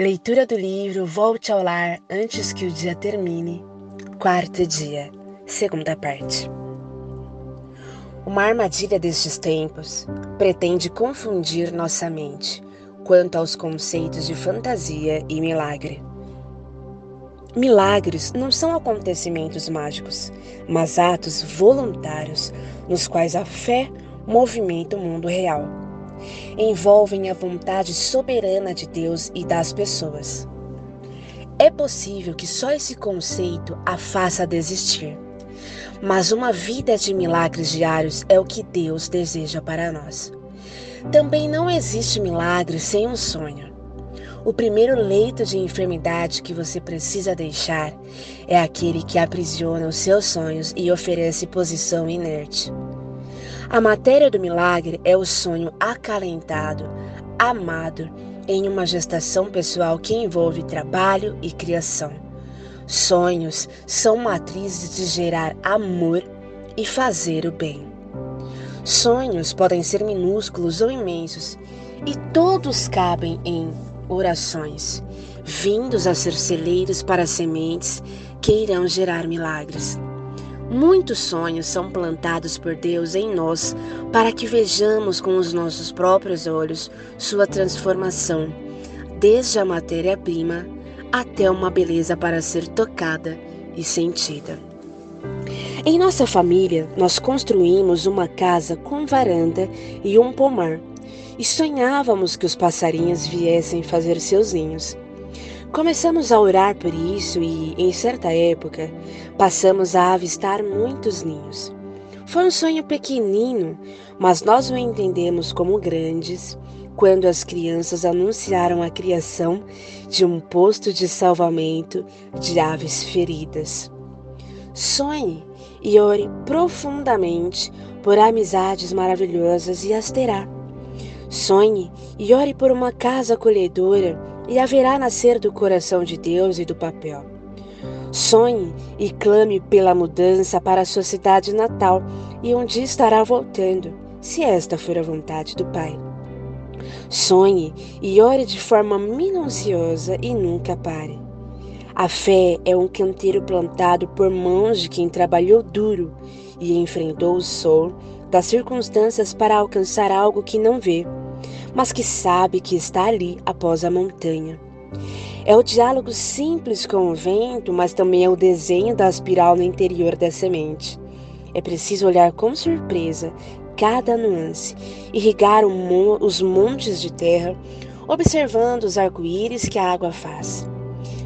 Leitura do livro Volte ao Lar antes que o dia termine. Quarto dia, segunda parte. Uma armadilha destes tempos pretende confundir nossa mente quanto aos conceitos de fantasia e milagre. Milagres não são acontecimentos mágicos, mas atos voluntários nos quais a fé movimenta o mundo real envolvem a vontade soberana de Deus e das pessoas. É possível que só esse conceito a faça desistir, mas uma vida de milagres diários é o que Deus deseja para nós. Também não existe milagre sem um sonho. O primeiro leito de enfermidade que você precisa deixar é aquele que aprisiona os seus sonhos e oferece posição inerte. A matéria do milagre é o sonho acalentado, amado, em uma gestação pessoal que envolve trabalho e criação. Sonhos são matrizes de gerar amor e fazer o bem. Sonhos podem ser minúsculos ou imensos, e todos cabem em orações, vindos a ser celeiros para sementes que irão gerar milagres. Muitos sonhos são plantados por Deus em nós para que vejamos com os nossos próprios olhos sua transformação, desde a matéria-prima até uma beleza para ser tocada e sentida. Em nossa família, nós construímos uma casa com varanda e um pomar e sonhávamos que os passarinhos viessem fazer seus ninhos. Começamos a orar por isso e, em certa época, passamos a avistar muitos ninhos. Foi um sonho pequenino, mas nós o entendemos como grandes quando as crianças anunciaram a criação de um posto de salvamento de aves feridas. Sonhe e ore profundamente por amizades maravilhosas e as terá. Sonhe e ore por uma casa acolhedora e haverá nascer do coração de Deus e do papel. Sonhe e clame pela mudança para a sua cidade natal e um dia estará voltando, se esta for a vontade do Pai. Sonhe e ore de forma minuciosa e nunca pare. A fé é um canteiro plantado por mãos de quem trabalhou duro e enfrentou o sol das circunstâncias para alcançar algo que não vê mas que sabe que está ali após a montanha. É o diálogo simples com o vento, mas também é o desenho da espiral no interior da semente. É preciso olhar com surpresa cada nuance, irrigar os montes de terra, observando os arco-íris que a água faz.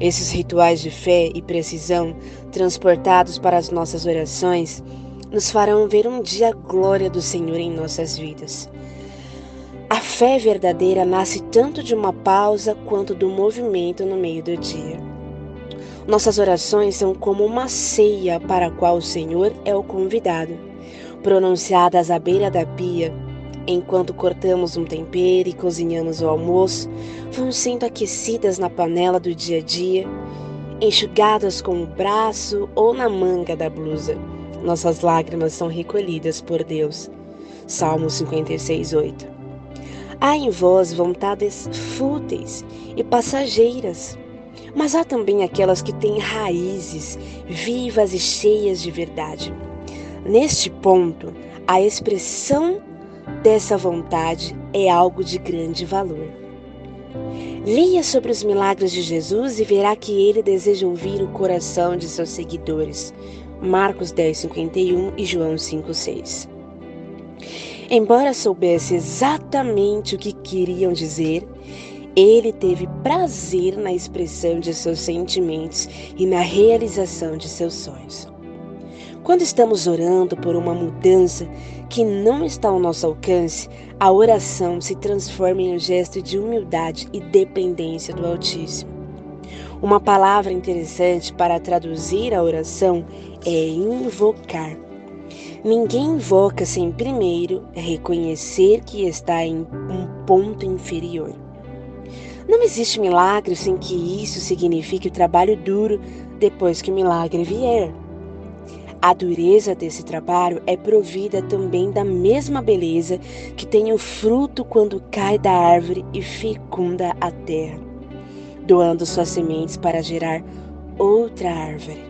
Esses rituais de fé e precisão, transportados para as nossas orações, nos farão ver um dia a glória do Senhor em nossas vidas. A fé verdadeira nasce tanto de uma pausa quanto do movimento no meio do dia. Nossas orações são como uma ceia para a qual o Senhor é o convidado, pronunciadas à beira da pia, enquanto cortamos um tempero e cozinhamos o almoço, vão sendo aquecidas na panela do dia a dia, enxugadas com o braço ou na manga da blusa. Nossas lágrimas são recolhidas por Deus. Salmo 56, 8. Há em vós vontades fúteis e passageiras, mas há também aquelas que têm raízes vivas e cheias de verdade. Neste ponto, a expressão dessa vontade é algo de grande valor. Leia sobre os milagres de Jesus e verá que ele deseja ouvir o coração de seus seguidores. Marcos 10, 51 e João 5, 6. Embora soubesse exatamente o que queriam dizer, ele teve prazer na expressão de seus sentimentos e na realização de seus sonhos. Quando estamos orando por uma mudança que não está ao nosso alcance, a oração se transforma em um gesto de humildade e dependência do Altíssimo. Uma palavra interessante para traduzir a oração é invocar. Ninguém invoca sem primeiro reconhecer que está em um ponto inferior. Não existe milagre sem que isso signifique o trabalho duro depois que o milagre vier. A dureza desse trabalho é provida também da mesma beleza que tem o fruto quando cai da árvore e fecunda a terra. doando suas sementes para gerar outra árvore.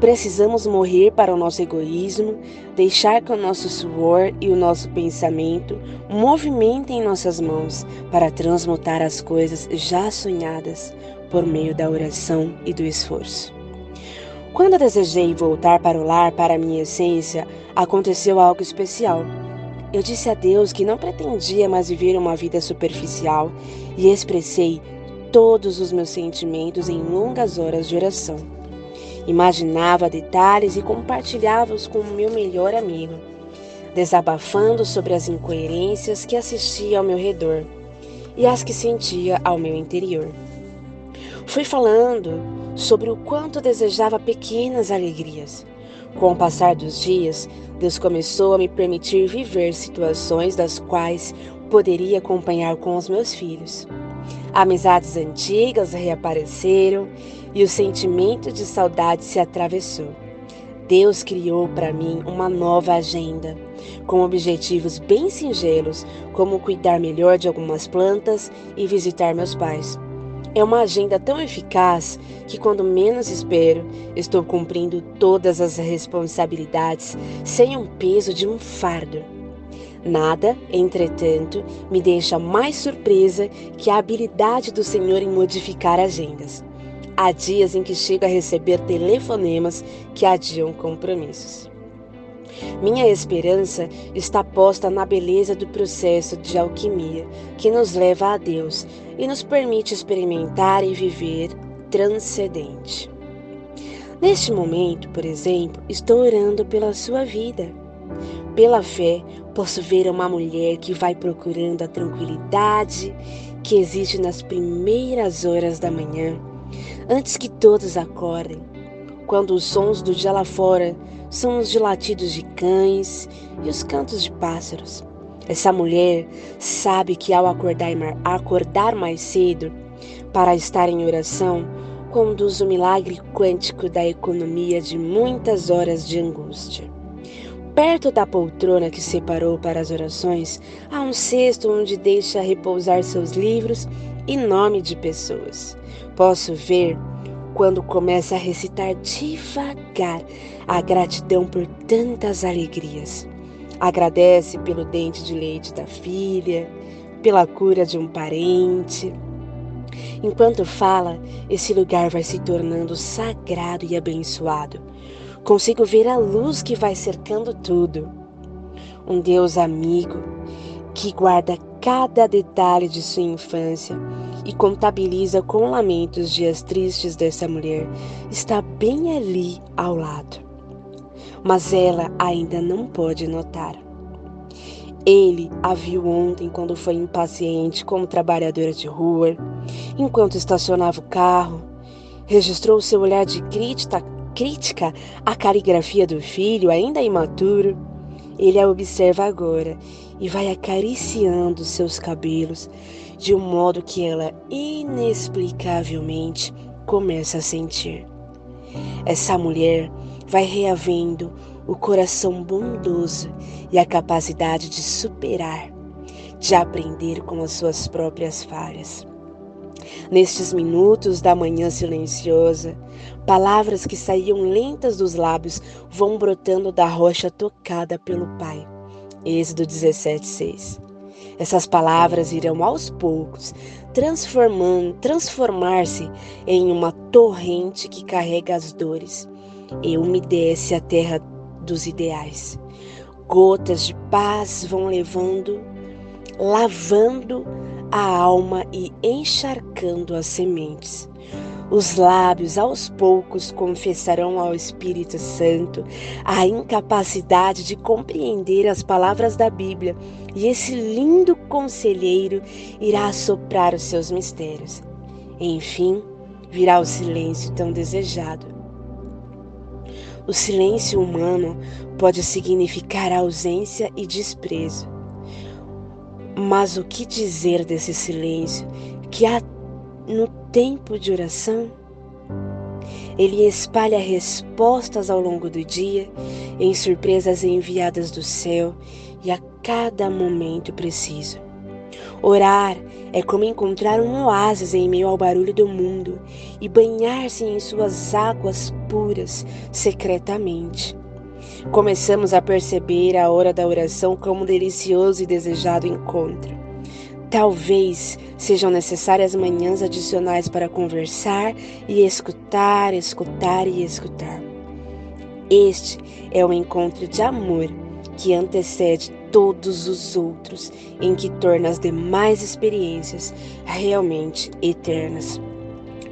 Precisamos morrer para o nosso egoísmo, deixar que o nosso suor e o nosso pensamento movimentem nossas mãos para transmutar as coisas já sonhadas por meio da oração e do esforço. Quando desejei voltar para o lar, para a minha essência, aconteceu algo especial. Eu disse a Deus que não pretendia mais viver uma vida superficial e expressei todos os meus sentimentos em longas horas de oração. Imaginava detalhes e compartilhava-os com o meu melhor amigo, desabafando sobre as incoerências que assistia ao meu redor e as que sentia ao meu interior. Fui falando sobre o quanto desejava pequenas alegrias com o passar dos dias, Deus começou a me permitir viver situações das quais poderia acompanhar com os meus filhos. Amizades antigas reapareceram e o sentimento de saudade se atravessou. Deus criou para mim uma nova agenda, com objetivos bem singelos, como cuidar melhor de algumas plantas e visitar meus pais. É uma agenda tão eficaz que, quando menos espero, estou cumprindo todas as responsabilidades sem um peso de um fardo. Nada, entretanto, me deixa mais surpresa que a habilidade do Senhor em modificar agendas. Há dias em que chego a receber telefonemas que adiam compromissos. Minha esperança está posta na beleza do processo de alquimia que nos leva a Deus e nos permite experimentar e viver transcendente. Neste momento, por exemplo, estou orando pela sua vida. Pela fé, posso ver uma mulher que vai procurando a tranquilidade que existe nas primeiras horas da manhã, antes que todos acordem, quando os sons do dia lá fora são os de latidos de cães e os cantos de pássaros. Essa mulher sabe que ao acordar, mais cedo para estar em oração, conduz o milagre quântico da economia de muitas horas de angústia. Perto da poltrona que separou para as orações, há um cesto onde deixa repousar seus livros e nome de pessoas. Posso ver quando começa a recitar devagar a gratidão por tantas alegrias. Agradece pelo dente de leite da filha, pela cura de um parente. Enquanto fala, esse lugar vai se tornando sagrado e abençoado. Consigo ver a luz que vai cercando tudo. Um Deus amigo que guarda cada detalhe de sua infância e contabiliza com lamentos dias tristes dessa mulher, está bem ali ao lado. Mas ela ainda não pode notar. Ele a viu ontem quando foi impaciente como trabalhadora de rua, enquanto estacionava o carro, registrou seu olhar de crítica, crítica à caligrafia do filho, ainda imaturo. Ele a observa agora e vai acariciando seus cabelos de um modo que ela inexplicavelmente começa a sentir. Essa mulher vai reavendo o coração bondoso e a capacidade de superar, de aprender com as suas próprias falhas. Nestes minutos da manhã silenciosa, palavras que saíam lentas dos lábios vão brotando da rocha tocada pelo Pai. Êxodo 17, 6. Essas palavras irão aos poucos transformando, transformar-se em uma torrente que carrega as dores e umedece a terra dos ideais. Gotas de paz vão levando, lavando a alma e encharcando as sementes. Os lábios aos poucos confessarão ao Espírito Santo a incapacidade de compreender as palavras da Bíblia, e esse lindo conselheiro irá soprar os seus mistérios. Enfim, virá o silêncio tão desejado. O silêncio humano pode significar ausência e desprezo. Mas o que dizer desse silêncio que há no tempo de oração, ele espalha respostas ao longo do dia, em surpresas enviadas do céu e a cada momento preciso. Orar é como encontrar um oásis em meio ao barulho do mundo e banhar-se em suas águas puras secretamente. Começamos a perceber a hora da oração como um delicioso e desejado encontro. Talvez sejam necessárias manhãs adicionais para conversar e escutar, escutar e escutar. Este é o encontro de amor que antecede todos os outros, em que torna as demais experiências realmente eternas.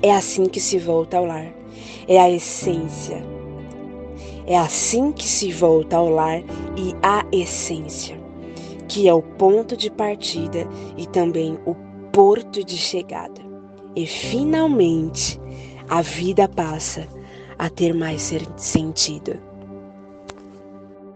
É assim que se volta ao lar. É a essência. É assim que se volta ao lar e a essência, que é o ponto de partida e também o porto de chegada. E finalmente a vida passa a ter mais sentido.